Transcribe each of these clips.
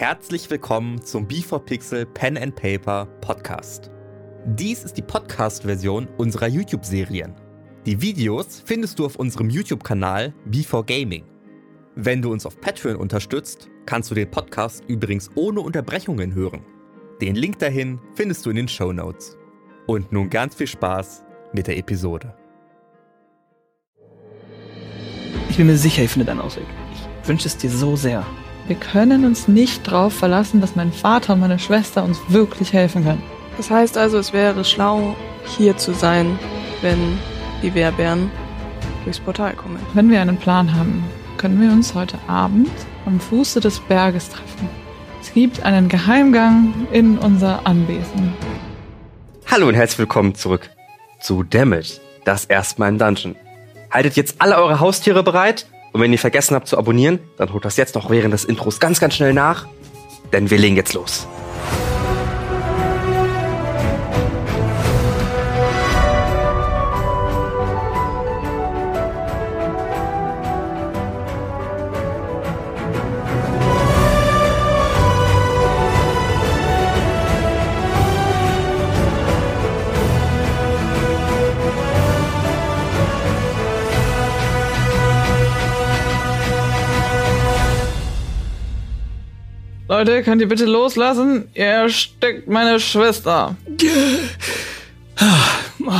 Herzlich willkommen zum B4Pixel Pen and Paper Podcast. Dies ist die Podcast-Version unserer YouTube-Serien. Die Videos findest du auf unserem YouTube-Kanal B4Gaming. Wenn du uns auf Patreon unterstützt, kannst du den Podcast übrigens ohne Unterbrechungen hören. Den Link dahin findest du in den Show Notes. Und nun ganz viel Spaß mit der Episode. Ich bin mir sicher, ich finde einen Ausweg. Ich wünsche es dir so sehr. Wir können uns nicht darauf verlassen, dass mein Vater und meine Schwester uns wirklich helfen können. Das heißt also, es wäre schlau, hier zu sein, wenn die Wehrbären durchs Portal kommen. Wenn wir einen Plan haben, können wir uns heute Abend am Fuße des Berges treffen. Es gibt einen Geheimgang in unser Anwesen. Hallo und herzlich willkommen zurück zu Damage, das erstmal im Dungeon. Haltet jetzt alle eure Haustiere bereit und wenn ihr vergessen habt zu abonnieren, dann holt das jetzt noch während des Intros ganz, ganz schnell nach, denn wir legen jetzt los. Leute, könnt ihr bitte loslassen? Ihr erstickt meine Schwester. Oh,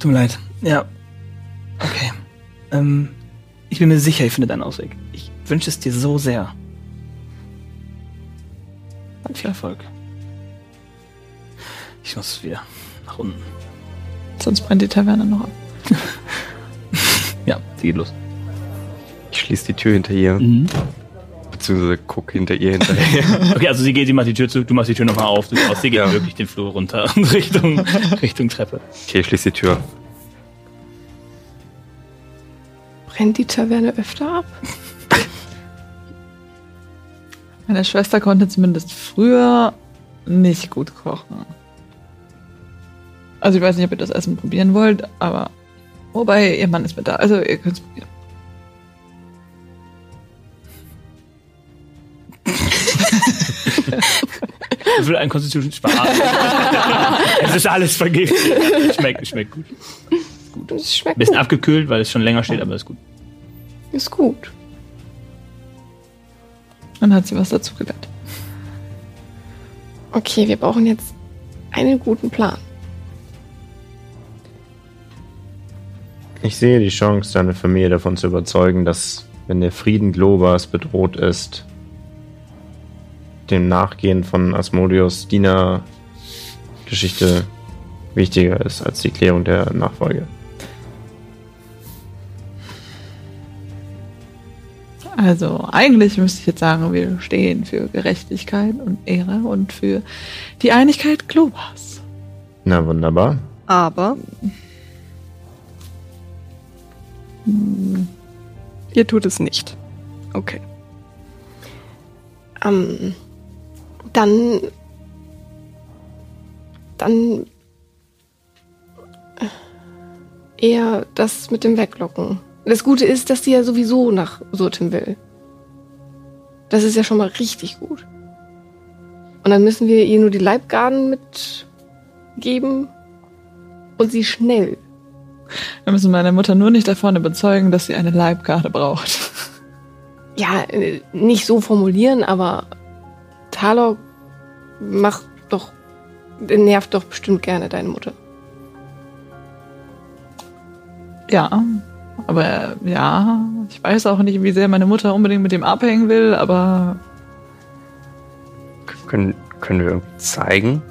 tut mir leid. Ja. Okay. Ähm, ich bin mir sicher, ich finde einen Ausweg. Ich wünsche es dir so sehr. Und viel Erfolg. Ich muss wieder nach unten. Sonst brennt die Taverne noch ab. Ja, sie geht los. Ich schließe die Tür hinter ihr, Mhm. Beziehungsweise guck hinter ihr hinterher. Okay, also sie geht, sie macht die Tür zu, du machst die Tür nochmal auf, du schaust, sie geht Ja. wirklich den Flur runter Richtung, Richtung Treppe. Okay, ich schließe die Tür. Brennt die Taverne öfter ab? Meine Schwester konnte zumindest früher nicht gut kochen. Also ich weiß nicht, ob ihr das Essen probieren wollt, aber wobei ihr Mann ist mit da, also ihr könnt es probieren. Ich will einen Constitution sparen. es ist alles vergiftet. Schmeckt, schmeckt gut. Es schmeckt Bisschen gut. abgekühlt, weil es schon länger steht, aber ist gut. Ist gut. Dann hat sie was dazu gelernt. Okay, wir brauchen jetzt einen guten Plan. Ich sehe die Chance, deine Familie davon zu überzeugen, dass, wenn der Frieden Globas bedroht ist, dem Nachgehen von Asmodeus Diener Geschichte wichtiger ist als die Klärung der Nachfolge. Also eigentlich müsste ich jetzt sagen, wir stehen für Gerechtigkeit und Ehre und für die Einigkeit Globas. Na wunderbar. Aber ihr tut es nicht. Okay. Ähm, dann. Dann. Eher das mit dem Weglocken. Das Gute ist, dass sie ja sowieso nach Surtim will. Das ist ja schon mal richtig gut. Und dann müssen wir ihr nur die Leibgarden mitgeben und sie schnell. Wir müssen meine Mutter nur nicht davon überzeugen, dass sie eine Leibgarde braucht. Ja, äh, nicht so formulieren, aber Talok macht doch, nervt doch bestimmt gerne deine Mutter. Ja, aber ja, ich weiß auch nicht, wie sehr meine Mutter unbedingt mit dem abhängen will, aber Können, können wir irgendwie zeigen,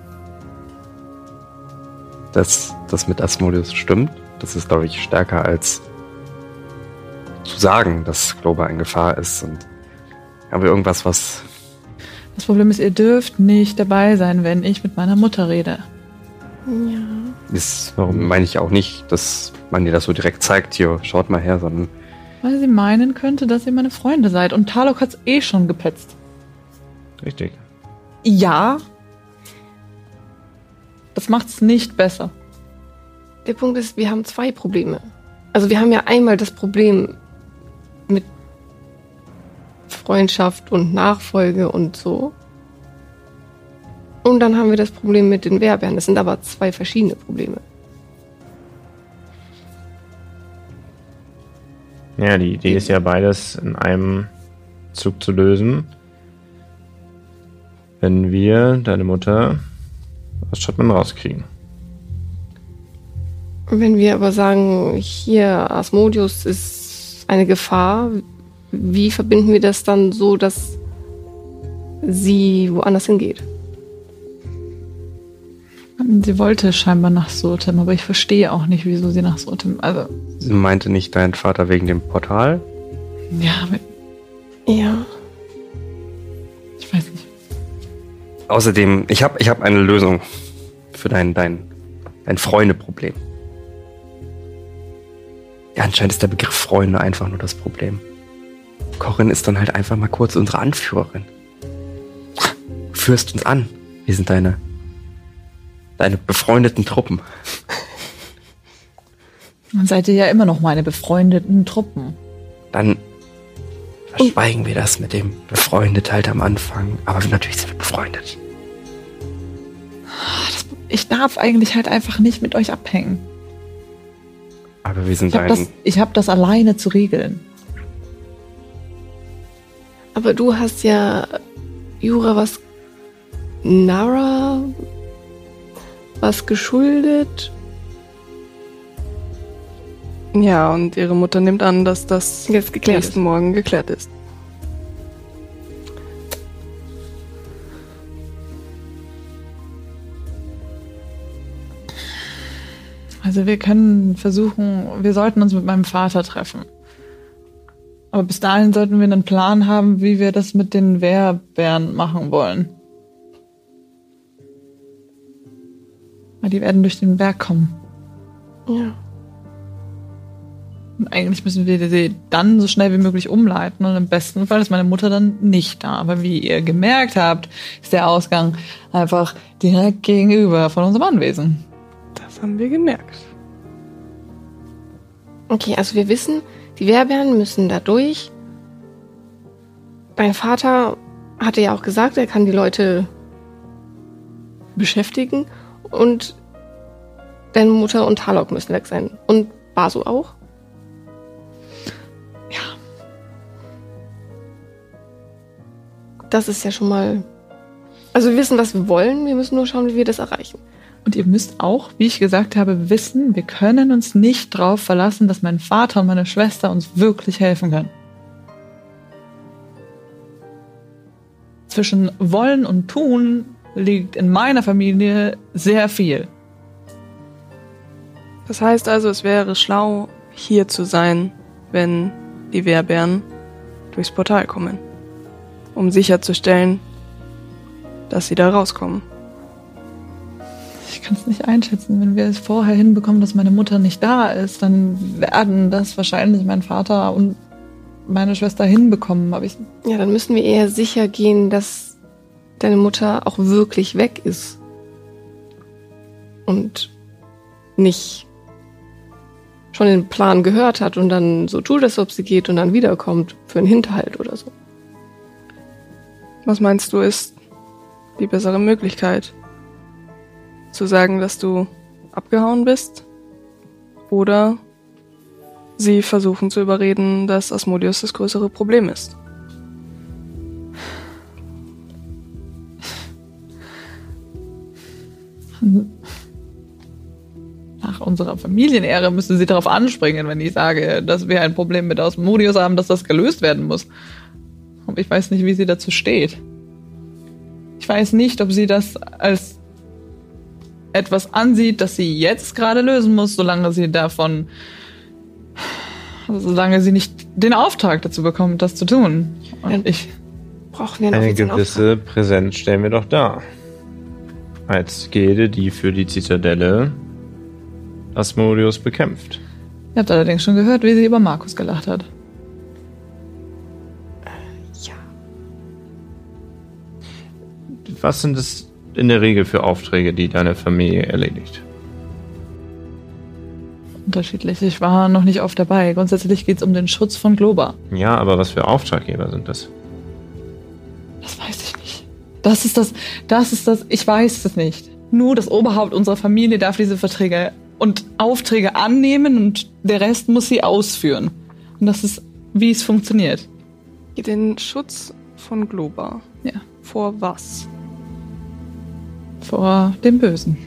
dass das mit Asmodeus stimmt? Das ist, glaube ich, stärker als zu sagen, dass Globa in Gefahr ist. Und haben wir irgendwas, was Das Problem ist, ihr dürft nicht dabei sein, wenn ich mit meiner Mutter rede. Ja. Das meine ich auch nicht, dass man dir das so direkt zeigt, hier, schaut mal her, sondern Weil sie meinen könnte, dass ihr meine Freunde seid. Und Talok hat's eh schon gepetzt. Richtig. Ja. Das macht's nicht besser. Der Punkt ist, wir haben zwei Probleme. Also wir haben ja einmal das Problem mit Freundschaft und Nachfolge und so. Und dann haben wir das Problem mit den Werbern. Das sind aber zwei verschiedene Probleme. Ja, die Idee ist ja beides in einem Zug zu lösen. Wenn wir deine Mutter aus Schottland rauskriegen. Wenn wir aber sagen, hier Asmodius ist eine Gefahr, wie verbinden wir das dann so, dass sie woanders hingeht? Sie wollte scheinbar nach Sotem, aber ich verstehe auch nicht, wieso sie nach Sotem. Also, sie meinte nicht dein Vater wegen dem Portal. ja, aber Ja. ich weiß nicht. Außerdem, ich habe ich hab eine Lösung für dein, dein, dein Freunde-Problem. Ja, anscheinend ist der Begriff Freunde einfach nur das Problem. Corinne ist dann halt einfach mal kurz unsere Anführerin. Du führst uns an. Wir sind deine, deine befreundeten Truppen. Dann seid ihr ja immer noch meine befreundeten Truppen. Dann verschweigen wir das mit dem befreundet halt am Anfang. Aber natürlich sind wir befreundet. Ich darf eigentlich halt einfach nicht mit euch abhängen. Aber wir sind Ich habe ein... das, ich hab das alleine zu regeln. Aber du hast ja Jura was Nara was geschuldet. Ja, und ihre Mutter nimmt an, dass das Jetzt geklärt nächsten ist. Morgen geklärt ist. Also wir können versuchen, wir sollten uns mit meinem Vater treffen. Aber bis dahin sollten wir einen Plan haben, wie wir das mit den Wehrbären machen wollen. Weil die werden durch den Berg kommen. Ja. Und eigentlich müssen wir sie dann so schnell wie möglich umleiten. Und im besten Fall ist meine Mutter dann nicht da. Aber wie ihr gemerkt habt, ist der Ausgang einfach direkt gegenüber von unserem Anwesen. Das haben wir gemerkt. Okay, also wir wissen, die Werbären müssen da durch. Dein Vater hatte ja auch gesagt, er kann die Leute beschäftigen. Und deine Mutter und Talok müssen weg sein. Und Basu auch. Ja. Das ist ja schon mal. Also wir wissen, was wir wollen. Wir müssen nur schauen, wie wir das erreichen. Und ihr müsst auch, wie ich gesagt habe, wissen, wir können uns nicht darauf verlassen, dass mein Vater und meine Schwester uns wirklich helfen können. Zwischen wollen und tun liegt in meiner Familie sehr viel. Das heißt also, es wäre schlau, hier zu sein, wenn die Wehrbären durchs Portal kommen. Um sicherzustellen, dass sie da rauskommen. Ich kann es nicht einschätzen. Wenn wir es vorher hinbekommen, dass meine Mutter nicht da ist, dann werden das wahrscheinlich mein Vater und meine Schwester hinbekommen. Aber ich, Ja, dann müssen wir eher sicher gehen, dass deine Mutter auch wirklich weg ist. Und nicht schon den Plan gehört hat und dann so tut, als ob sie geht und dann wiederkommt für einen Hinterhalt oder so. Was meinst du ist die bessere Möglichkeit? Zu sagen, dass du abgehauen bist? Oder sie versuchen zu überreden, dass Asmodeus das größere Problem ist? nach unserer Familienehre müsste sie darauf anspringen, wenn ich sage, dass wir ein Problem mit Osmodius haben, dass das gelöst werden muss. Aber ich weiß nicht, wie sie dazu steht. Ich weiß nicht, ob sie das als etwas ansieht, das sie jetzt gerade lösen muss, solange sie davon, solange sie nicht den Auftrag dazu bekommt, das zu tun. Und ich, Brauchen wir einen Eine gewisse Präsenz stellen wir doch dar. Als Gilde, die für die Zitadelle Asmodeus bekämpft. Ihr habt allerdings schon gehört, wie sie über Markus gelacht hat. Ja. Was sind es in der Regel für Aufträge, die deine Familie erledigt? Unterschiedlich. Ich war noch nicht oft dabei. Grundsätzlich geht es um den Schutz von Globa. Ja, aber was für Auftraggeber sind das? Das weiß ich nicht. Das ist das, das ist das, ich weiß es nicht. Nur das Oberhaupt unserer Familie darf diese Verträge und Aufträge annehmen und der Rest muss sie ausführen. Und das ist, wie es funktioniert. Den Schutz von Globa. Ja. Vor was? Vor dem Bösen.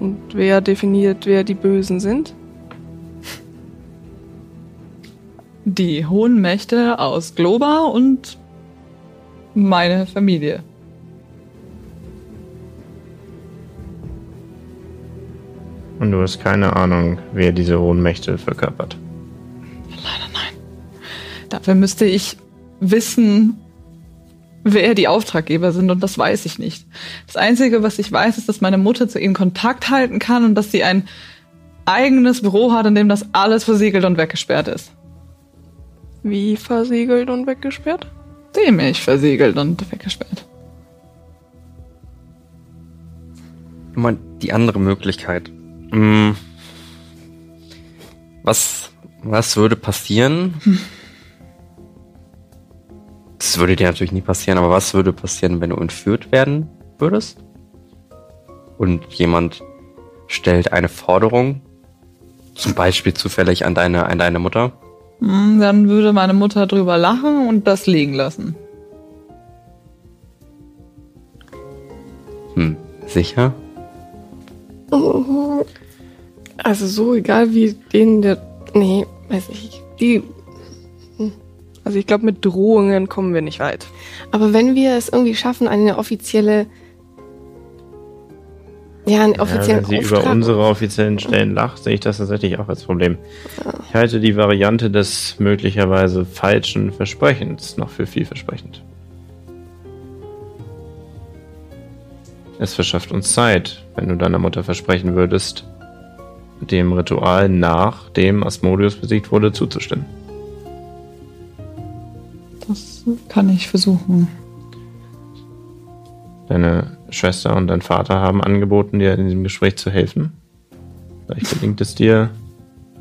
Und wer definiert, wer die Bösen sind? Die hohen Mächte aus Globa und meine Familie. Und du hast keine Ahnung, wer diese hohen Mächte verkörpert. Leider nein. Dafür müsste ich wissen, wer die Auftraggeber sind und das weiß ich nicht. Das Einzige, was ich weiß, ist, dass meine Mutter zu ihnen Kontakt halten kann und dass sie ein eigenes Büro hat, in dem das alles versiegelt und weggesperrt ist. Wie versiegelt und weggesperrt? Ziemlich versiegelt und weggesperrt. Mal die andere Möglichkeit. Hm. Was, was würde passieren? Das würde dir natürlich nie passieren, aber was würde passieren, wenn du entführt werden würdest? Und jemand stellt eine Forderung, zum Beispiel zufällig an deine, an deine Mutter. Hm, Dann würde meine Mutter drüber lachen und das liegen lassen. Hm, sicher? Also so egal wie denen der. Nee, weiß ich. Die. Also ich glaube, mit Drohungen kommen wir nicht weit. Aber wenn wir es irgendwie schaffen, eine offizielle. Ja, einen Ja, offiziellen wenn sie über Auftrag. unsere offiziellen Stellen lacht, sehe ich das tatsächlich auch als Problem. Ich halte die Variante des möglicherweise falschen Versprechens noch für vielversprechend. Es verschafft uns Zeit, wenn du deiner Mutter versprechen würdest, dem Ritual nachdem Asmodeus besiegt wurde, zuzustimmen. Das kann ich versuchen. Deine Schwester und dein Vater haben angeboten, dir in diesem Gespräch zu helfen. Vielleicht gelingt es dir,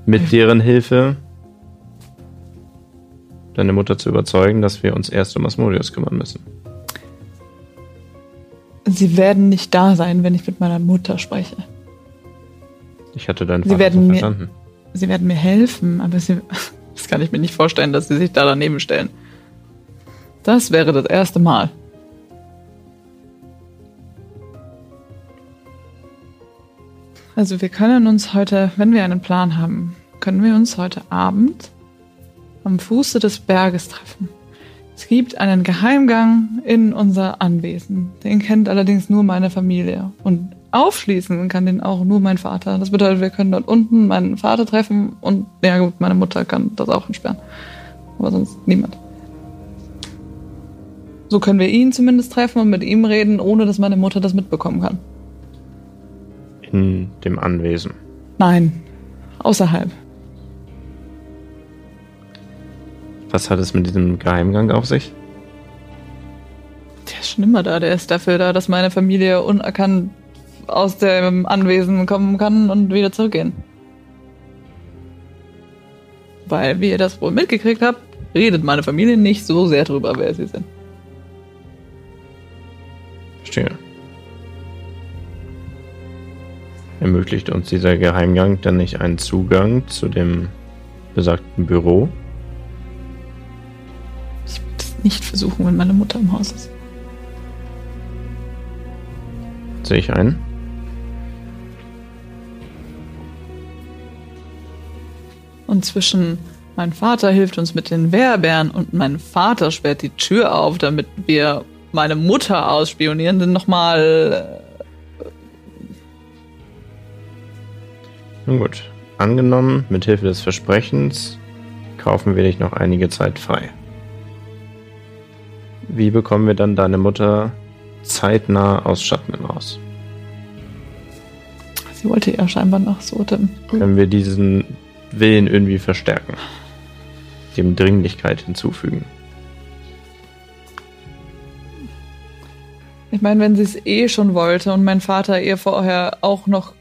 mit deren Hilfe deine Mutter zu überzeugen, dass wir uns erst um Asmodeus kümmern müssen. Sie werden nicht da sein, wenn ich mit meiner Mutter spreche. Ich hatte deinen Sie Vater werden so mir- verstanden. Sie werden mir helfen, aber sie, das kann ich mir nicht vorstellen, dass sie sich da daneben stellen. Das wäre das erste Mal. Also wir können uns heute, wenn wir einen Plan haben, können wir uns heute Abend am Fuße des Berges treffen. Es gibt einen Geheimgang in unser Anwesen. Den kennt allerdings nur meine Familie. Und aufschließen kann den auch nur mein Vater. Das bedeutet, wir können dort unten meinen Vater treffen und, ja gut, meine Mutter kann das auch entsperren. Aber sonst niemand. So können wir ihn zumindest treffen und mit ihm reden, ohne dass meine Mutter das mitbekommen kann. In dem Anwesen. Nein, außerhalb. Was hat es mit diesem Geheimgang auf sich? Der ist schon immer da. Der ist dafür da, dass meine Familie unerkannt aus dem Anwesen kommen kann und wieder zurückgehen. Weil, wie ihr das wohl mitgekriegt habt, redet meine Familie nicht so sehr drüber, wer sie sind. Verstehe. Ermöglicht uns dieser Geheimgang dann nicht einen Zugang zu dem besagten Büro? Ich würde es nicht versuchen, wenn meine Mutter im Haus ist. Sehe ich ein? Und zwischen mein Vater hilft uns mit den Wehrbären und mein Vater sperrt die Tür auf, damit wir meine Mutter ausspionieren, sind nochmal. Nun gut. Angenommen, mit Hilfe des Versprechens kaufen wir dich noch einige Zeit frei. Wie bekommen wir dann deine Mutter zeitnah aus Schatten raus? Sie wollte ja scheinbar nach Sotem. Können wir diesen Willen irgendwie verstärken? Dem Dringlichkeit hinzufügen? Ich meine, wenn sie es eh schon wollte und mein Vater ihr vorher auch noch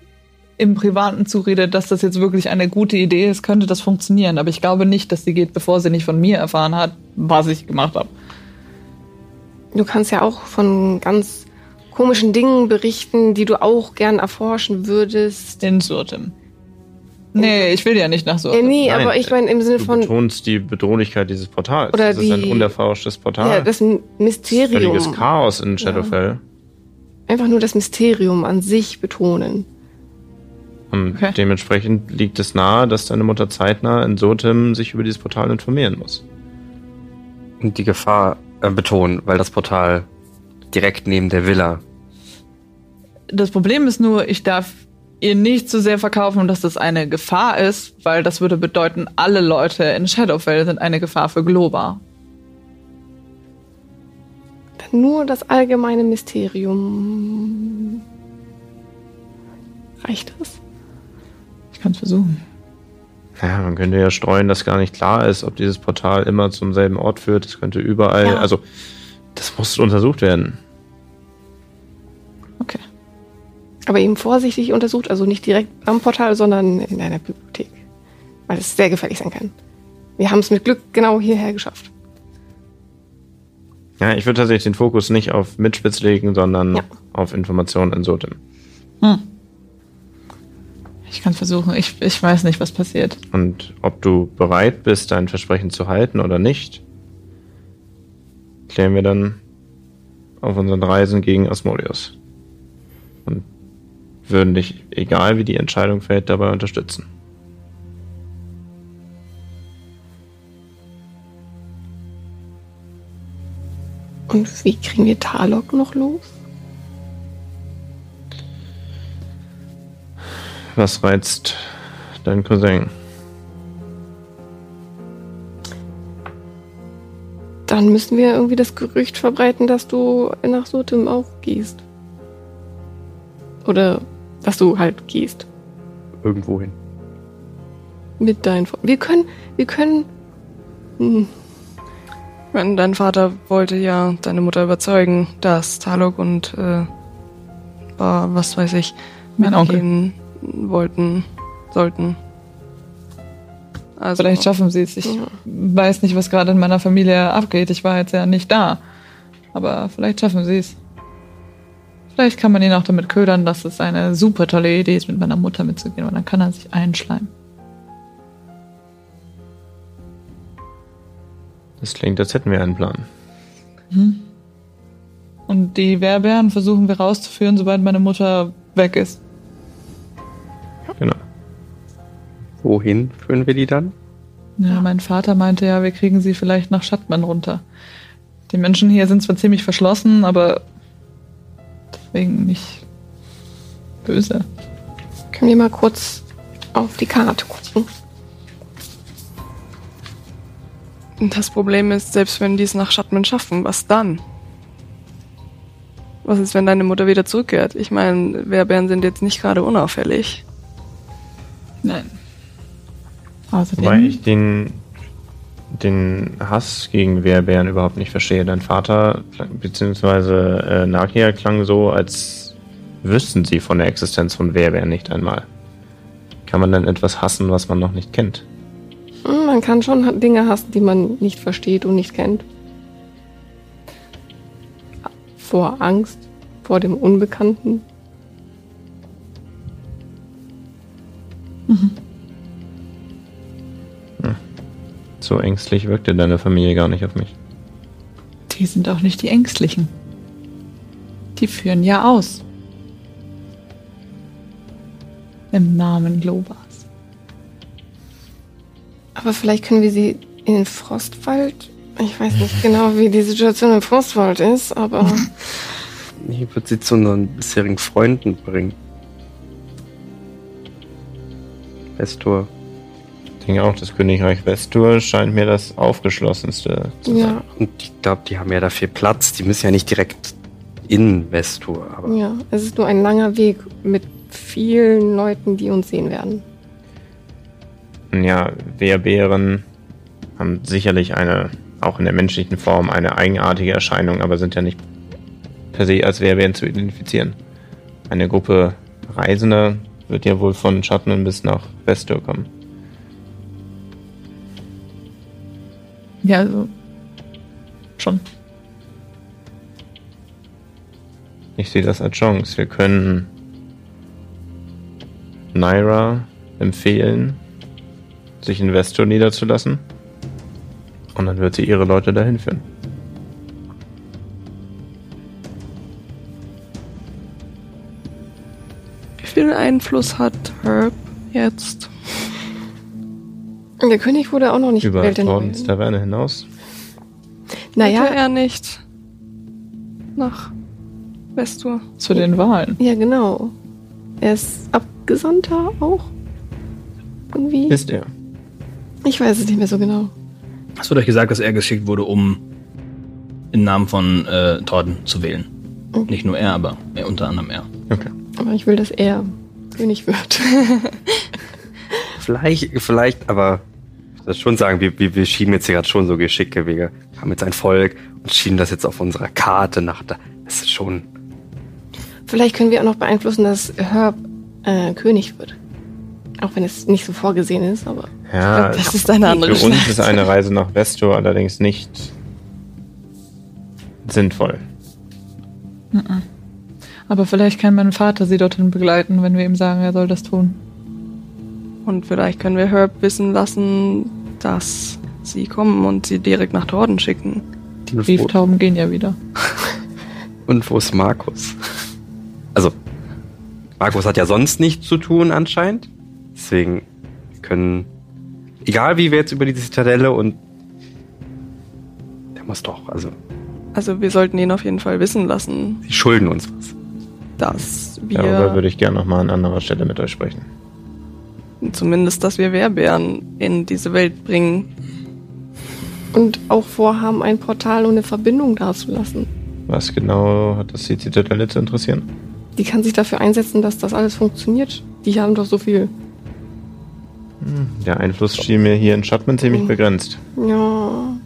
im Privaten zuredet, dass das jetzt wirklich eine gute Idee ist, könnte das funktionieren. Aber ich glaube nicht, dass sie geht, bevor sie nicht von mir erfahren hat, was ich gemacht habe. Du kannst ja auch von ganz komischen Dingen berichten, die du auch gern erforschen würdest. In Surtem. Nee, ich will ja nicht nach Äh, Surtem. nee, Nein, aber ich meine im Sinne Du von betonst die Bedrohlichkeit dieses Portals. Oder das ist ein die- unerforschtes Portal. ja, das Völliges Mysterium. Chaos in Shadowfell. Einfach nur das Mysterium an sich betonen. Und Okay. dementsprechend liegt es nahe, dass deine Mutter zeitnah in Sotem sich über dieses Portal informieren muss. Und die Gefahr äh, betonen, weil das Portal direkt neben der Villa. Das Problem ist nur, ich darf ihr nicht zu sehr verkaufen, dass das eine Gefahr ist, weil das würde bedeuten, alle Leute in Shadowfell sind eine Gefahr für Globa. Dann nur das allgemeine Mysterium. Reicht das? Ich kann es versuchen. Naja, man könnte ja streuen, dass gar nicht klar ist, ob dieses Portal immer zum selben Ort führt. Es könnte überall, Ja. also das muss untersucht werden. Aber eben vorsichtig untersucht, also nicht direkt am Portal, sondern in einer Bibliothek. Weil es sehr gefährlich sein kann. Wir haben es mit Glück genau hierher geschafft. Ja, ich würde tatsächlich den Fokus nicht auf Mitspitz legen, sondern Ja. auf Informationen in Sotem. Hm. Ich kann versuchen. Ich, ich weiß nicht, was passiert. Und ob du bereit bist, dein Versprechen zu halten oder nicht, klären wir dann auf unseren Reisen gegen Asmodeus. Und würden dich, egal wie die Entscheidung fällt, dabei unterstützen. Und wie kriegen wir Talok noch los? Was reizt dein Cousin? Dann müssen wir irgendwie das Gerücht verbreiten, dass du nach Sotem auch gehst. Oder dass du halt gehst. Irgendwo hin. Mit deinen Freunden. Wir können, wir können. Hm, Wenn dein Vater wollte ja deine Mutter überzeugen, dass Talok und äh, war, was weiß ich, Mein Onkel. mitgehen wollten, sollten. Also Vielleicht schaffen sie es. Ich Ja. weiß nicht, was gerade in meiner Familie abgeht. Ich war jetzt ja nicht da. Aber vielleicht schaffen sie es. Vielleicht kann man ihn auch damit ködern, dass es eine super tolle Idee ist, mit meiner Mutter mitzugehen, weil dann kann er sich einschleimen. Das klingt, als hätten wir einen Plan. Und die Werbären versuchen wir rauszuführen, sobald meine Mutter weg ist. Genau. Wohin führen wir die dann? Ja, mein Vater meinte ja, wir kriegen sie vielleicht nach Schattmann runter. Die Menschen hier sind zwar ziemlich verschlossen, aber deswegen nicht böse. können wir mal kurz auf die Karte gucken? Das Problem ist, selbst wenn die es nach Schattmann schaffen, was dann? Was ist, wenn deine Mutter wieder zurückkehrt? Ich meine, Werbären sind jetzt nicht gerade unauffällig. Nein. Außerdem. Wobei ich den, den Hass gegen Wehrbären überhaupt nicht verstehe. Dein Vater beziehungsweise äh, Nakia klang so, als wüssten sie von der Existenz von Wehrbären nicht einmal. Kann man denn etwas hassen, was man noch nicht kennt? Hm, Man kann schon Dinge hassen, die man nicht versteht und nicht kennt. Vor Angst, vor dem Unbekannten. So ängstlich wirkte deine Familie gar nicht auf mich. Die sind auch nicht die Ängstlichen. Die führen ja aus. Im Namen Globas. Aber vielleicht können wir sie in den Frostwald. Ich weiß nicht genau, wie die Situation im Frostwald ist, aber Ich würde sie zu unseren bisherigen Freunden bringen. Vestor. Ich denke auch, das Königreich Vestur scheint mir das aufgeschlossenste zu sein. Ja, Und ich glaube, die haben ja da viel Platz. Die müssen ja nicht direkt in Vestur, aber ja. Es ist nur ein langer Weg mit vielen Leuten, die uns sehen werden. Ja, Wehrbären haben sicherlich eine, auch in der menschlichen Form, eine eigenartige Erscheinung, aber sind ja nicht per se als Wehrbären zu identifizieren. Eine Gruppe Reisender wird ja wohl von Schatten bis nach Vestur kommen. Ja, also. Schon. Ich sehe das als Chance. Wir können Naira empfehlen, sich in Vestur niederzulassen. Und dann wird sie ihre Leute dahin führen. Wie viel Einfluss hat Herb jetzt? Der König wurde auch noch nicht Über gewählt. in Tordens Neuen. Taverne hinaus. Naja, Wollte er nicht nach Vestur? Zu den Wahlen. ja genau. Er ist Abgesandter auch. Irgendwie. Ist er. Ich weiß es nicht mehr so genau. Es wurde euch gesagt, dass er geschickt wurde, um im Namen von äh, Torden zu wählen. Nicht nur er, aber er, unter anderem er. Okay. Aber ich will, dass er König wird. vielleicht, vielleicht, aber ich muss schon sagen, wir, wir, wir schieben jetzt hier gerade schon so Geschicke. Wir haben jetzt ein Volk und schieben das jetzt auf unserer Karte nach da. Das ist schon. Vielleicht können wir auch noch beeinflussen, dass Herb äh, König wird. Auch wenn es nicht so vorgesehen ist, aber Ja, Das ist eine andere für uns ist eine Reise nach Vestur allerdings nicht sinnvoll. Aber vielleicht kann mein Vater sie dorthin begleiten, wenn wir ihm sagen, er soll das tun. Und vielleicht können wir Herb wissen lassen, dass sie kommen und sie direkt nach Torden schicken. Wo, Brieftauben gehen ja wieder. und wo ist Markus? Also, Markus hat ja sonst nichts zu tun anscheinend. Deswegen können, egal wie wir jetzt über die Zitadelle und der muss doch, also, Also wir sollten ihn auf jeden Fall wissen lassen, sie schulden uns was. dass Darüber wir würde ich gerne nochmal an anderer Stelle mit euch sprechen. Zumindest, dass wir Wehrbären in diese Welt bringen. und auch vorhaben, ein Portal und eine Verbindung dazulassen. Was genau hat das die Zitadelle zu interessieren? Die kann sich dafür einsetzen, dass das alles funktioniert. Die haben doch so viel. Der Einfluss schien mir hier in Schattman ziemlich Mhm. begrenzt. Ja.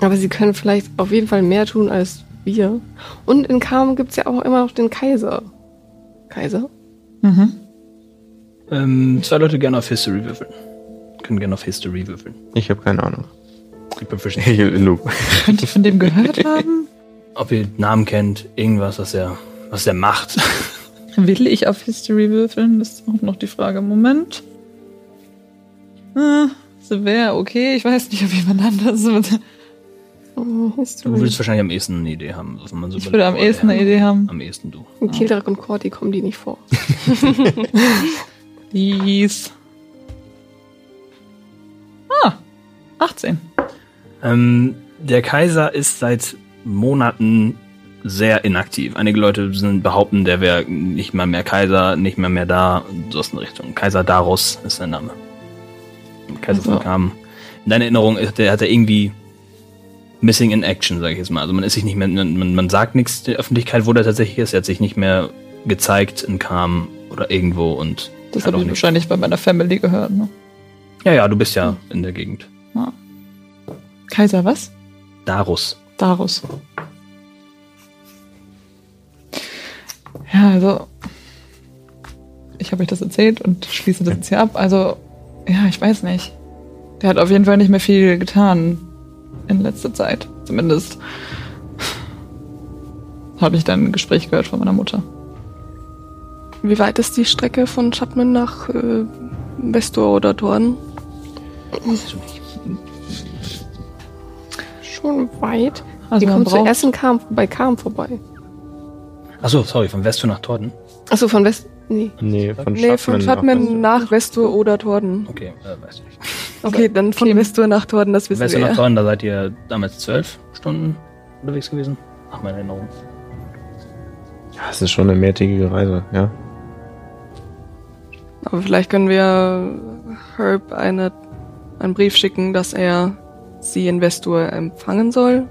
Aber sie können vielleicht auf jeden Fall mehr tun als wir. Und in Kam gibt es ja auch immer noch den Kaiser. Kaiser? Mhm. Ähm, zwei Leute gerne auf History würfeln. Können gerne auf History würfeln. Ich habe keine Ahnung. Ich bin fischen. Genug. Könnt ihr von dem gehört haben? Ob ihr Namen kennt, irgendwas, was er, was er macht. Will ich auf History würfeln? Das ist auch noch die Frage. Moment. Ah, so wäre okay. Ich weiß nicht, ob jemand anders. Oh, Du willst wahrscheinlich am ehesten eine Idee haben. Also man so Ich würde am ehesten eine Idee haben. Am ehesten du. In Kildrak und Corti kommen die nicht vor. Dies. Ah, 18. Ähm, der Kaiser ist seit Monaten sehr inaktiv. Einige Leute sind, behaupten, der wäre nicht mal mehr Kaiser, nicht mehr mehr da, so aus der Richtung. Kaiser Daros ist sein Name. Kaiser von Also. Kam. In deiner Erinnerung ist der, hat er irgendwie Missing in Action, sage ich jetzt mal. Also man ist sich nicht mehr, man, man sagt nichts der Öffentlichkeit, wo der tatsächlich ist. Er hat sich nicht mehr gezeigt in Kam oder irgendwo und Das hat habe ich nicht. wahrscheinlich bei meiner Family gehört. Ne? Ja, ja, du bist ja in der Gegend. Ja. Kaiser was? Darus. Darus. Ja, also. Ich habe euch das erzählt und schließe das jetzt hier ab. Also, ja, ich weiß nicht. Der hat auf jeden Fall nicht mehr viel getan in letzter Zeit. Zumindest habe ich dann ein Gespräch gehört von meiner Mutter. Wie weit ist die Strecke von Chapman nach äh, Vestor oder Torden? Schon weit. Also die braucht, zuerst in Kam, bei Kam vorbei. Achso, sorry, von Vestur nach Torden. Achso, von West. Nee. Nee, von Nee, von Chapman nach nach Vestor oder Torden. Okay, äh, weiß nicht. Okay, dann von Okay. Vestor nach Torden, das wissen Vestur wir. nach ja. Torden, da seid ihr damals zwölf Stunden unterwegs gewesen. Nach meiner Erinnerung. Das ist schon eine mehrtägige Reise, ja. Aber vielleicht können wir Herb eine, einen Brief schicken, dass er sie in Vestur empfangen soll.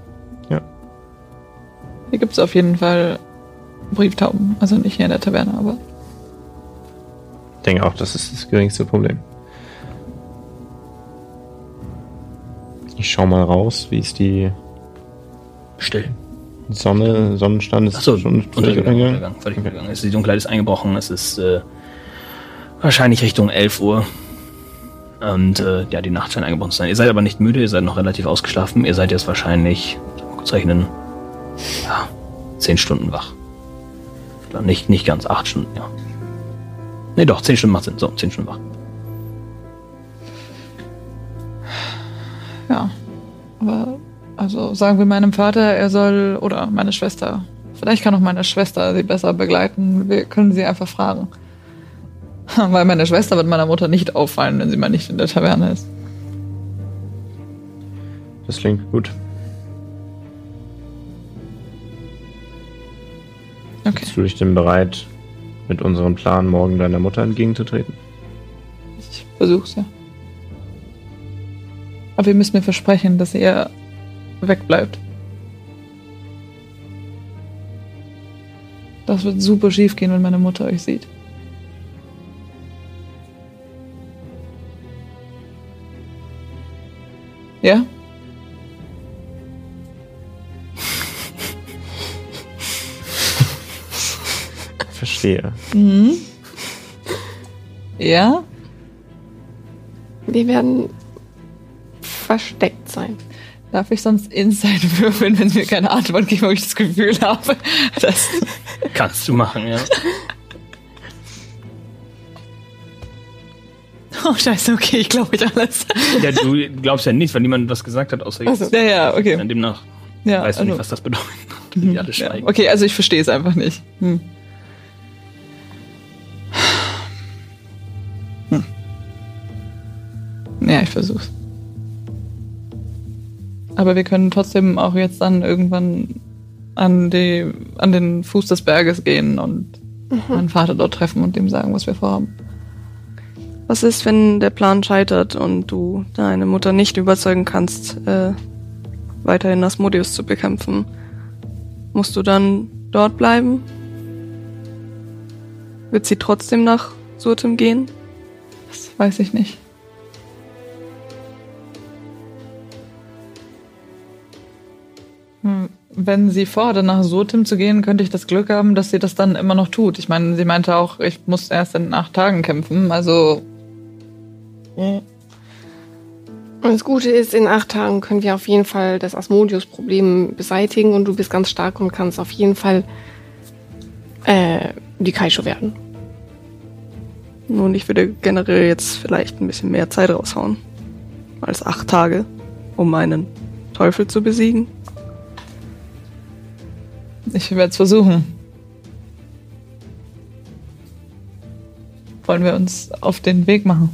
Hier gibt es auf jeden Fall Brieftauben. Also nicht hier in der Taverne, aber. Ich denke auch, das ist das geringste Problem. Ich schau mal raus, wie ist die Still. Sonne, Sonnenstand ist Achso, schon völlig untergegangen. Untergang, völlig untergegangen. Es ist, die Dunkelheit ist eingebrochen. Es ist äh, wahrscheinlich Richtung 11 Uhr. Und äh, ja, die Nacht scheint eingebrochen zu sein. Ihr seid aber nicht müde, ihr seid noch relativ ausgeschlafen. Ihr seid jetzt wahrscheinlich, kurz rechnen, ja, 10 Stunden wach. Nicht, nicht ganz 8 Stunden, ja. Nee, doch, 10 Stunden macht Sinn. So, 10 Stunden wach. Ja. Aber, also sagen wir meinem Vater, er soll, oder meine Schwester, vielleicht kann auch meine Schwester sie besser begleiten. Wir können sie einfach fragen. Weil meine Schwester wird meiner Mutter nicht auffallen, wenn sie mal nicht in der Taverne ist. Das klingt gut. Okay. Bist du dich denn bereit, mit unserem Plan morgen deiner Mutter entgegenzutreten? Ich versuch's ja. Aber ihr müsst mir versprechen, dass ihr wegbleibt. Das wird super schief gehen, wenn meine Mutter euch sieht. Verstehe. Mhm. Ja? Wir werden versteckt sein. Darf ich sonst Inside würfeln, wenn sie mir keine Antwort geben, ob ich das Gefühl habe, dass. Kannst du machen, ja. Oh, scheiße, okay, ich glaube ich alles. ja. Du glaubst ja nicht, weil niemand was gesagt hat, außer jetzt. Ja, ja, okay. Demnach Ja, weißt du also- nicht, was das bedeutet. Alle Ja, okay, also ich verstehe es einfach nicht. Hm. Ja, ich versuch's. Aber wir können trotzdem auch jetzt dann irgendwann an, die, an den Fuß des Berges gehen und meinen Vater dort treffen und ihm sagen, was wir vorhaben. Was ist, wenn der Plan scheitert und du deine Mutter nicht überzeugen kannst, äh, weiterhin Asmodeus zu bekämpfen? Musst du dann dort bleiben? Wird sie trotzdem nach Surtem gehen? Das weiß ich nicht. Wenn sie vorhat, nach Sotim zu gehen, könnte ich das Glück haben, dass sie das dann immer noch tut. Ich meine, sie meinte auch, ich muss erst in acht Tagen kämpfen, also. Und das Gute ist, in acht Tagen können wir auf jeden Fall das Asmodeus-Problem beseitigen und du bist ganz stark und kannst auf jeden Fall äh, die Kaisho werden. Nun, ich würde generell jetzt vielleicht ein bisschen mehr Zeit raushauen. Als acht Tage, um einen Teufel zu besiegen. Ich werde es versuchen. Wollen wir uns auf den Weg machen?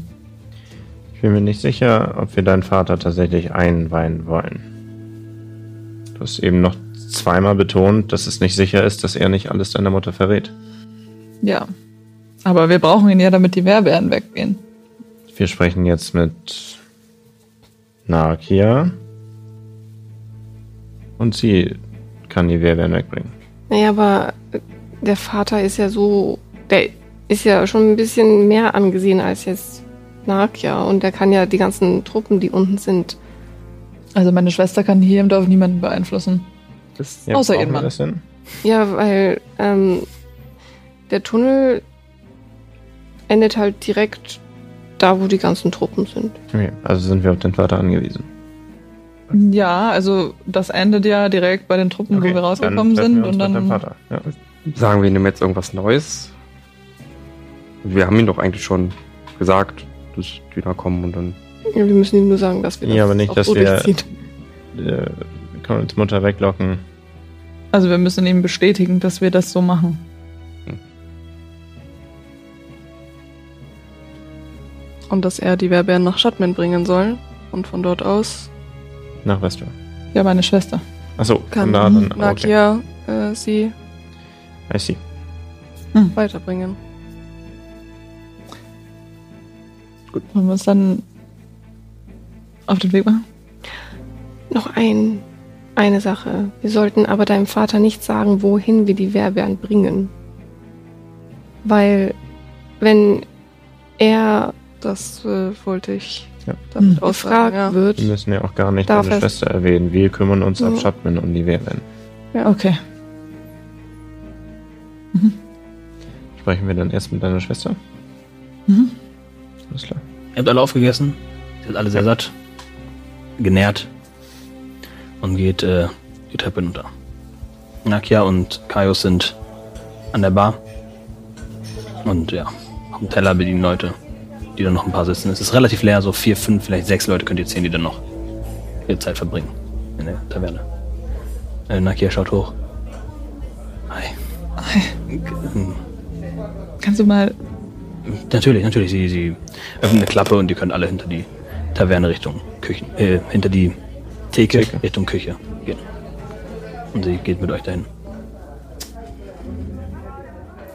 Ich bin mir nicht sicher, ob wir deinen Vater tatsächlich einweihen wollen. Du hast eben noch zweimal betont, dass es nicht sicher ist, dass er nicht alles deiner Mutter verrät. Ja. Aber wir brauchen ihn ja, damit die Werbären weggehen. Wir sprechen jetzt mit Nakia. Und sie kann die Wehrwehren wegbringen. Naja, aber der Vater ist ja so, der ist ja schon ein bisschen mehr angesehen als jetzt Nakia und der kann ja die ganzen Truppen, die unten sind. Also meine Schwester kann hier im Dorf niemanden beeinflussen. Das, Außer brauchen ihren Mann. das denn? Ja, weil ähm, der Tunnel endet halt direkt da, wo die ganzen Truppen sind. Okay, also sind wir auf den Vater angewiesen. Ja, also das endet ja direkt bei den Truppen, Okay, wo wir rausgekommen sind. wir uns Und dann. Vater. Ja. Sagen wir ihm jetzt irgendwas Neues? Wir haben ihm doch eigentlich schon gesagt, dass Dina kommen und dann. Ja, wir müssen ihm nur sagen, dass wir das Ja, aber nicht, auch dass so wir- Wir können uns Mutter weglocken. Also wir müssen ihm bestätigen, dass wir das so machen. Und dass er die Werbären nach Schattman bringen soll. Und von dort aus Nach Westur. Ja, meine Schwester. Achso, kann da dann. Okay. Nakia äh, sie I see. weiterbringen. Gut. Wollen wir uns dann auf den Weg machen? Noch ein, eine Sache. Wir sollten aber deinem Vater nicht sagen, wohin wir die Werbern bringen. Weil, wenn er Das äh, wollte ich Ja. damit Hm. ausfragen. gefragt Ja. wird, Wir müssen ja auch gar nicht deine es- Schwester erwähnen. Wir kümmern uns ab Ja. Schattman um die Wehren. Okay. Sprechen wir dann erst mit deiner Schwester? Mhm. Alles klar. Ihr habt alle aufgegessen. Ihr seid alle sehr satt. Genährt. Und geht äh, die Treppe hinunter. Nakia und Kaios sind an der Bar. Und ja, dem Teller bedienen Leute, die dann noch ein paar sitzen. Es ist relativ leer, so vier, fünf, vielleicht sechs Leute könnt ihr zählen, die dann noch ihre Zeit verbringen in der Taverne. Äh, Nakia schaut hoch. Hi. Hi. Kannst du mal. Natürlich, natürlich. Sie, sie öffnen eine Klappe und ihr könnt alle hinter die Taverne Richtung Küchen, äh, hinter die Theke, Theke. Richtung Küche gehen. Und sie geht mit euch dahin.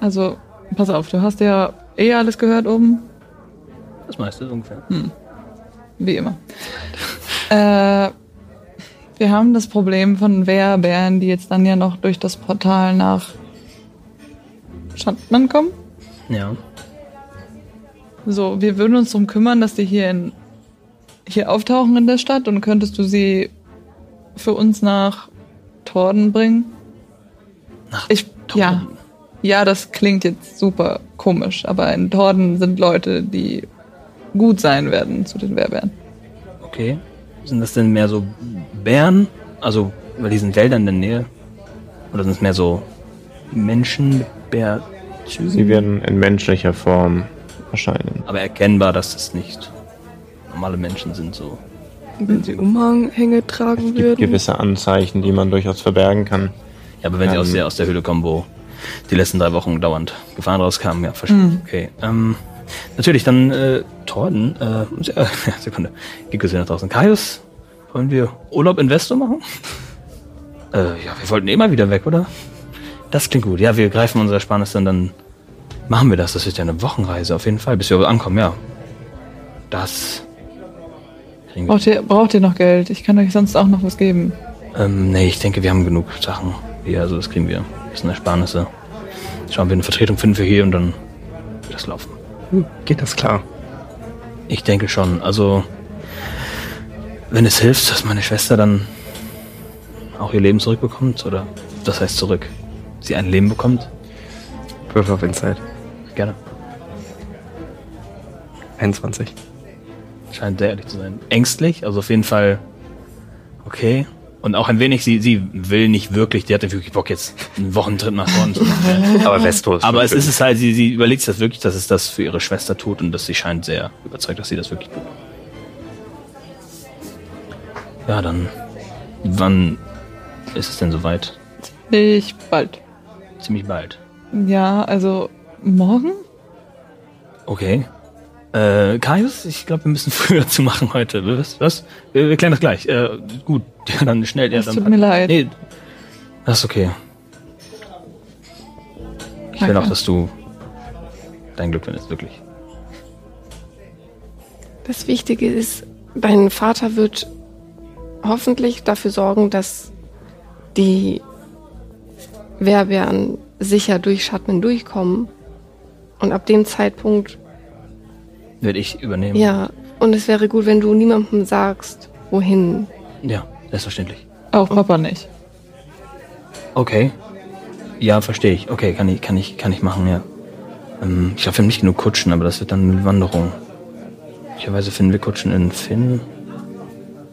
Also, pass auf, du hast ja eh alles gehört oben. Das meiste ist ungefähr. Wie immer. äh, wir haben das Problem von Wehrbären, die jetzt dann ja noch durch das Portal nach Schattmann kommen. Ja. So, wir würden uns darum kümmern, dass die hier in hier auftauchen in der Stadt und könntest du sie für uns nach Torden bringen? Nach Ich, ja. Ja, das klingt jetzt super komisch, aber in Torden sind Leute, die gut sein werden zu den Wehrbären. Okay. Sind das denn mehr so Bären? Also bei diesen Wäldern in der Nähe? Oder sind es mehr so Menschen mit Bärzügen? Sie werden in menschlicher Form erscheinen. Aber erkennbar, dass das nicht normale Menschen sind, so. Wenn sie Umhänge tragen Es gibt würden. gewisse Anzeichen, die man durchaus verbergen kann. Ja, aber wenn sie Ähm. aus der, aus der Höhle kommen, wo die letzten drei Wochen dauernd Gefahren rauskamen, ja, verstehe. Okay. Ähm, natürlich, dann äh, Torden. Äh, äh, Sekunde. Gikos hier nach draußen. Kaius, wollen wir Urlaub in Vesto machen? äh, ja, wir wollten eh mal wieder weg, oder? Das klingt gut. Ja, wir greifen unser Ersparnis dann, dann machen wir das. Das wird ja eine Wochenreise auf jeden Fall, bis wir ankommen, ja. Das kriegen wir. Braucht ihr, braucht ihr noch Geld? Ich kann euch sonst auch noch was geben. Ähm, nee, ich denke, wir haben genug Sachen hier, also das kriegen wir. Das sind Ersparnisse. Schauen wir eine Vertretung finden wir hier und dann wird das laufen. Geht das klar? Ich denke schon. Also, wenn es hilft, dass meine Schwester dann auch ihr Leben zurückbekommt, oder das heißt zurück, sie ein Leben bekommt, Würfel auf Insight. gerne. 21. Scheint sehr ehrlich zu sein. Ängstlich, also auf jeden Fall okay. Und auch ein wenig, sie, sie will nicht wirklich, die hatte wirklich Bock jetzt einen Wochentritt nach vorne zu machen. Aber Vesto ist Aber es ist es halt, sie, sie überlegt sich das wirklich, dass es das für ihre Schwester tut und dass sie scheint sehr überzeugt, dass sie das wirklich tut. Ja, dann. Wann ist es denn soweit? Ich bald. Ziemlich bald. Ja, also morgen? Okay. Äh, Kaius, ich glaube, wir müssen früher zu machen heute. Was? Was? Wir, wir klären das gleich. Äh, gut, ja, dann schnell. Ja, Es dann, tut mir leid. Nee, das ist okay. Ich will auch, dass du dein Glück findest, wirklich. Das Wichtige ist, dein Vater wird hoffentlich dafür sorgen, dass die Werbären sicher durch Schatten durchkommen. Und ab dem Zeitpunkt, Werde ich übernehmen. ja, und es wäre gut, wenn du niemandem sagst, wohin. Ja, selbstverständlich. Auch Papa nicht. Okay. Ja, verstehe ich. Okay, kann ich, kann ich, kann ich machen, ja. Ähm, ich glaube, wir haben nicht genug Kutschen, aber das wird dann eine Wanderung. Möglicherweise finden wir Kutschen in Finn.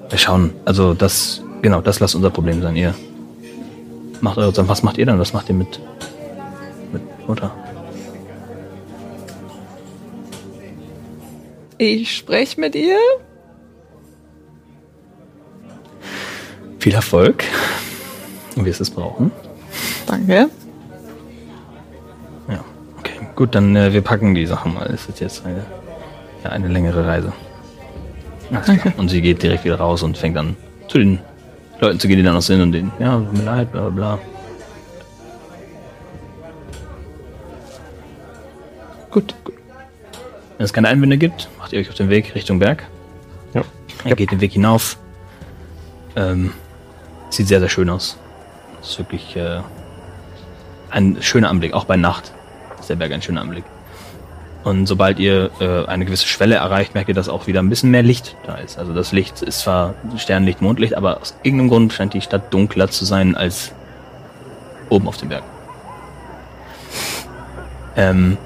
Wir schauen. Also das, genau, das lasst unser Problem sein. Ihr macht eure Sachen. Was macht ihr dann? Was macht ihr mit, mit Mutter? Ich spreche mit ihr. Viel Erfolg. Und wir es brauchen. Danke. Ja, okay. Gut, dann äh, wir packen die Sachen mal. Es ist jetzt eine, ja, eine längere Reise. Klar. Und sie geht direkt wieder raus und fängt an zu den Leuten zu gehen, die da noch sind und denen, ja, tut mir leid, bla bla bla. Gut, gut. Wenn es keine Einwände gibt, macht ihr euch auf den Weg Richtung Berg. Ja. Ihr geht den Weg hinauf. Ähm, sieht sehr, sehr schön aus. Ist wirklich äh, ein schöner Anblick, auch bei Nacht ist der Berg ein schöner Anblick. Und sobald ihr äh, eine gewisse Schwelle erreicht, merkt ihr, dass auch wieder ein bisschen mehr Licht da ist. Also das Licht ist zwar Sternlicht, Mondlicht, aber aus irgendeinem Grund scheint die Stadt dunkler zu sein als oben auf dem Berg. Ähm,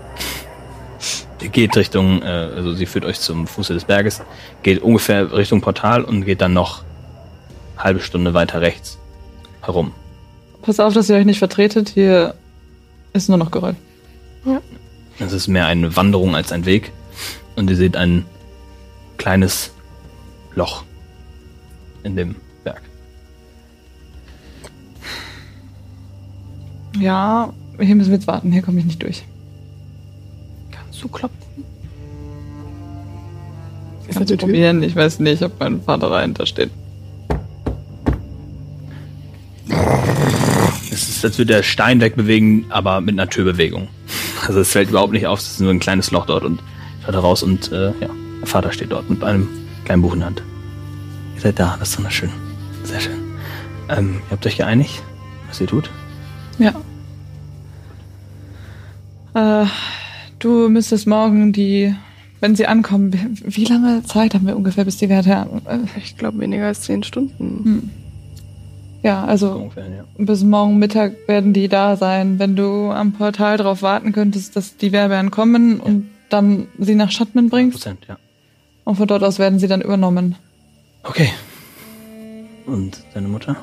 geht Richtung, äh, also sie führt euch zum Fuße des Berges, geht ungefähr Richtung Portal und geht dann noch halbe Stunde weiter rechts herum. Pass auf, dass ihr euch nicht vertretet. Hier ist nur noch Geröll. Es ist mehr eine Wanderung als ein Weg. Und ihr seht ein kleines Loch in dem Berg. Ja, hier müssen wir jetzt warten. Hier komme ich nicht durch. Kannst du klopfen? Ist Kannst du probieren? Ich weiß nicht, ob mein Vater dahinter steht. Es ist, als würde der Stein wegbewegen, aber mit einer Türbewegung. Also es fällt überhaupt nicht auf, es ist nur ein kleines Loch dort und schaut da raus und äh, ja, der Vater steht dort mit einem kleinen Buch in der Hand. Ihr seid da, das ist wunderschön. Sehr schön. Ähm, ihr habt euch geeinigt, was ihr tut? Ja. Äh, du müsstest morgen die, wenn sie ankommen, wie, lange Zeit haben wir ungefähr, bis die Werte haben? Äh, Ich glaube weniger als zehn Stunden. hm. Ja, So also ungefähr, ja. bis morgen Mittag werden die da sein. Wenn du am Portal darauf warten könntest, dass die Werbern kommen und dann sie nach Schattman bringst Prozent, ja. und von dort aus werden sie dann übernommen. Okay. Und deine Mutter?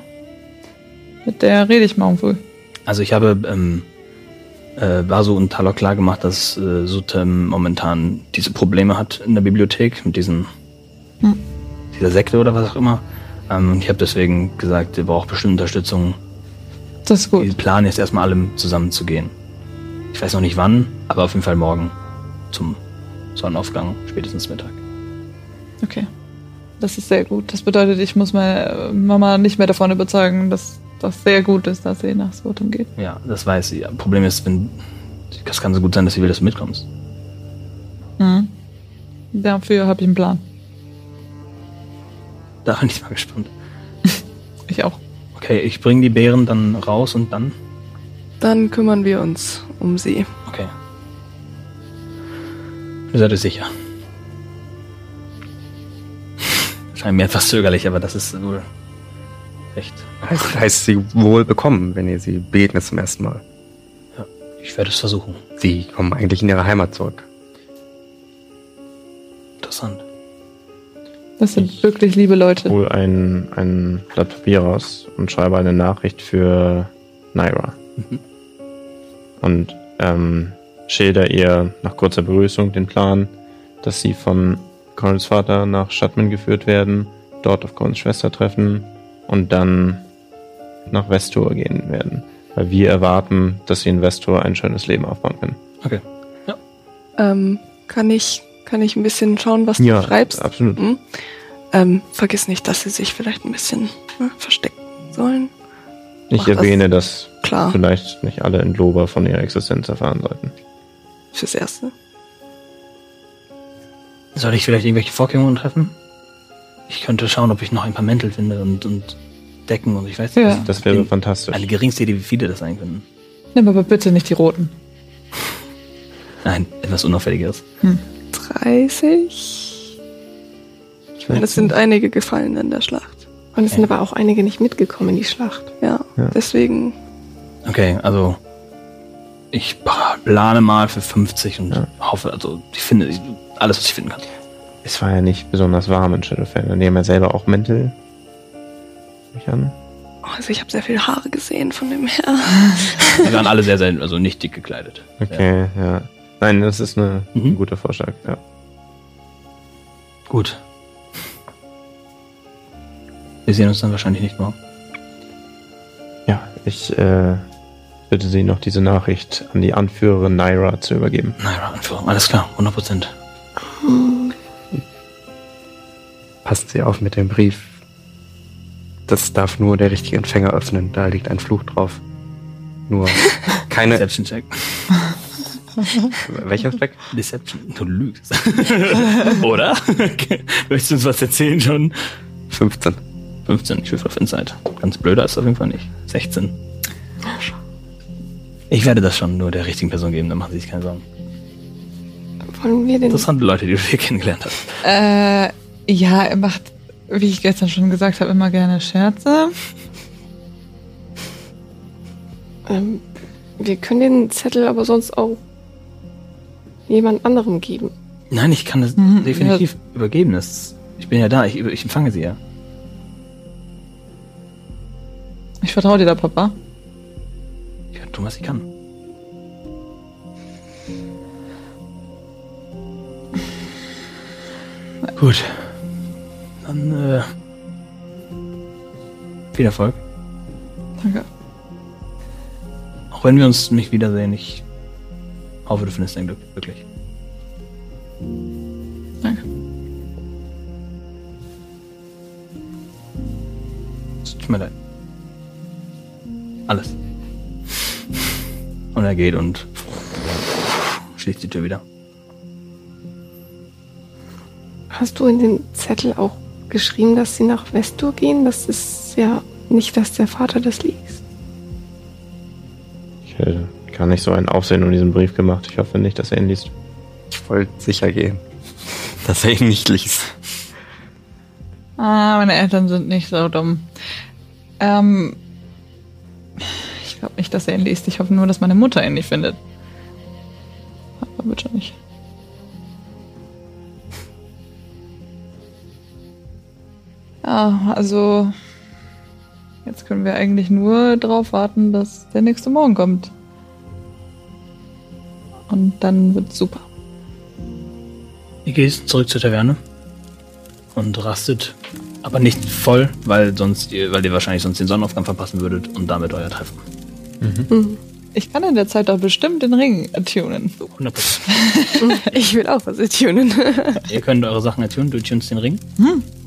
Mit der rede ich morgen früh. Also ich habe ähm, äh, Basu und Talok klar gemacht, dass äh, Sutem momentan diese Probleme hat in der Bibliothek mit diesen Hm. dieser Sekte oder was auch immer. Ähm, und ich habe deswegen gesagt, ihr braucht bestimmt Unterstützung. Das ist Wir gut. planen jetzt erstmal allem zusammen zu gehen. Ich weiß noch nicht wann, aber auf jeden Fall morgen zum Sonnenaufgang, spätestens Mittag. Okay. Das ist sehr gut. Das bedeutet, ich muss meine äh, Mama nicht mehr davon überzeugen, dass das sehr gut ist, dass sie nach Svotum geht. Ja, das weiß sie. Problem ist, wenn das kann so gut sein, dass sie will, dass du mitkommst. Mhm. Dafür habe ich einen Plan. Da bin ich mal gespannt. Ich auch. Okay, ich bringe die Beeren dann raus und dann. Dann kümmern wir uns um sie. Okay. Ihr seid euch sicher. Scheint mir etwas zögerlich, aber das ist wohl recht. Heißt, heißt sie wohl bekommen, wenn ihr sie begegnet zum ersten Mal. Ich werde es versuchen. Sie kommen eigentlich in ihre Heimat zurück. Interessant. Das sind wirklich liebe Leute. hol ein, ein Blatt Papier raus und schreibe eine Nachricht für Naira. Mhm. Und ähm, schilder ihr nach kurzer Begrüßung den Plan, dass sie von Corins Vater nach Shatman geführt werden, dort auf Corins Schwester treffen und dann nach Vestor gehen werden. Weil wir erwarten, dass sie in Vestor ein schönes Leben aufbauen können. Okay. Ähm, kann ich, kann ich ein bisschen schauen, was du Ja, schreibst? absolut. Hm? Ähm, vergiss nicht, dass sie sich vielleicht ein bisschen ne, verstecken sollen. Ich Mach das. erwähne, dass Klar, vielleicht nicht alle in Loba von ihrer Existenz erfahren sollten. fürs Erste. Soll ich vielleicht irgendwelche Vorkehrungen treffen? Ich könnte schauen, ob ich noch ein paar Mäntel finde und, und Decken und ich weiß Ja. nicht. Das wäre In- fantastisch. Eine geringste Idee, wie viele das sein können. Nimm aber bitte nicht die roten. Nein, etwas Unauffälligeres. 30? Ich meine, es sind einige gefallen in der Schlacht. Und es sind aber auch einige nicht mitgekommen in die Schlacht. Ja, Ja. deswegen Okay, also ich plane mal für 50 und Ja. hoffe, also ich finde alles, was ich finden kann. Es war ja nicht besonders warm in Shadowfell. Die haben ja selber auch Mäntel. Mich an. Oh, Also ich habe sehr viele Haare gesehen von dem her. Die waren alle sehr, sehr, also nicht dick gekleidet. Okay, ja. Nein, das ist eine, Mhm. ein guter Vorschlag. Ja. Gut. Wir sehen uns dann wahrscheinlich nicht morgen. ja, ich äh, bitte Sie noch diese Nachricht an die Anführerin Naira zu übergeben. Naja, Anführung. Alles klar, 100 Prozent. Passen Sie auf mit dem Brief. Das darf nur der richtige Empfänger öffnen. Da liegt ein Fluch drauf. Nur keine, Selbst Check. Welcher Aspekt? Deception. Du lügst. Oder? Möchtest du uns was erzählen schon? 15. 15, ich würfel auf Insight. Ganz blöder ist es auf jeden Fall nicht. 16. Ich werde das schon nur der richtigen Person geben, da machen Sie sich keine Sorgen. Wollen wir den. Interessante Leute, die du hier kennengelernt hast. Äh, ja, er macht, wie ich gestern schon gesagt habe, immer gerne Scherze. Ähm, wir können den Zettel aber sonst auch jemand anderem geben. Nein, ich kann das Mhm, definitiv übergeben. Das, ich bin ja da, ich, ich empfange sie ja. Ich vertraue dir da, Papa. Ich kann tun, was ich kann. Gut. Dann, äh, viel Erfolg. Danke. Auch wenn wir uns nicht wiedersehen, ich hoffe, du findest dein Glück, wirklich. Danke. Es tut mir leid. Alles. Und er geht und schließt die Tür wieder. Hast du in den Zettel auch geschrieben, dass sie nach Vestur gehen? Das ist ja nicht, dass der Vater das liest. Ich hätte gar nicht so ein Aufsehen um diesen Brief gemacht. Ich hoffe nicht, dass er ihn liest. Ich wollte sicher gehen, dass er ihn nicht liest. Ah, meine Eltern sind nicht so dumm. Ähm, ich glaube nicht, dass er ihn liest. Ich hoffe nur, dass meine Mutter ihn nicht findet. Aber bitte nicht. Ja, also jetzt können wir eigentlich nur darauf warten, dass der nächste Morgen kommt. Und dann wird's super. Ihr geht zurück zur Taverne und rastet, aber nicht voll, weil sonst ihr, weil ihr wahrscheinlich sonst den Sonnenaufgang verpassen würdet und damit euer Treffen. Ich kann in der Zeit doch bestimmt den Ring tunen. So, 100%. Ich will auch was tunen. ihr könnt eure Sachen ertunen, du tunst den Ring.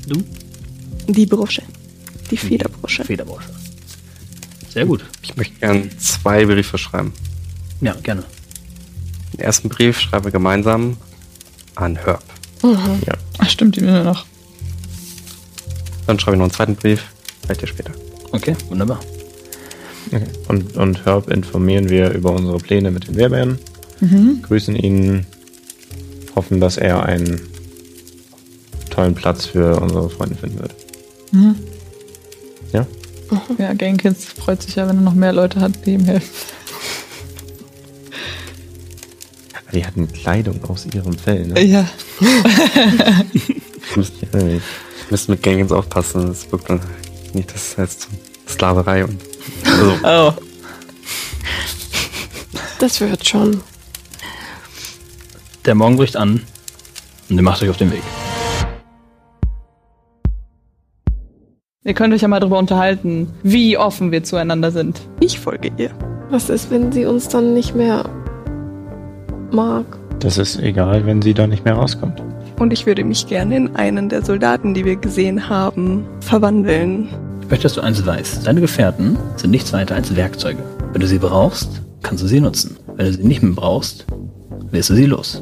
Du? Die Brosche. Die Federbrosche. Federbrosche. Sehr gut. Ich möchte gern zwei Briefe schreiben. Ja, gerne. Den ersten Brief schreiben wir gemeinsam an Herb. Ja. Ach, stimmt, die mir noch. Dann schreibe ich noch einen zweiten Brief, vielleicht ja später. Okay, wunderbar. Okay. Und, und Herb informieren wir über unsere Pläne mit den Wehrbären. Grüßen ihn, hoffen, dass er einen tollen Platz für unsere Freunde finden wird. Ja? Ja, Gankins freut sich ja, wenn er noch mehr Leute hat, die ihm helfen. Die hatten Kleidung aus ihrem Fell, ne? Ja. Ich müsste mit Gangans aufpassen, das wirkt dann nicht, das heißt Sklaverei und also, Oh. Das wird schon. Der Morgen bricht an und ihr macht euch auf den Weg. Ihr könnt euch ja mal darüber unterhalten, wie offen wir zueinander sind. Ich folge ihr. Was ist, wenn sie uns dann nicht mehr mag? Das ist egal, wenn sie da nicht mehr rauskommt. Und ich würde mich gerne in einen der Soldaten, die wir gesehen haben, verwandeln. Ich möchte, dass du eins weißt. Deine Gefährten sind nichts weiter als Werkzeuge. Wenn du sie brauchst, kannst du sie nutzen. Wenn du sie nicht mehr brauchst, wirst du sie los.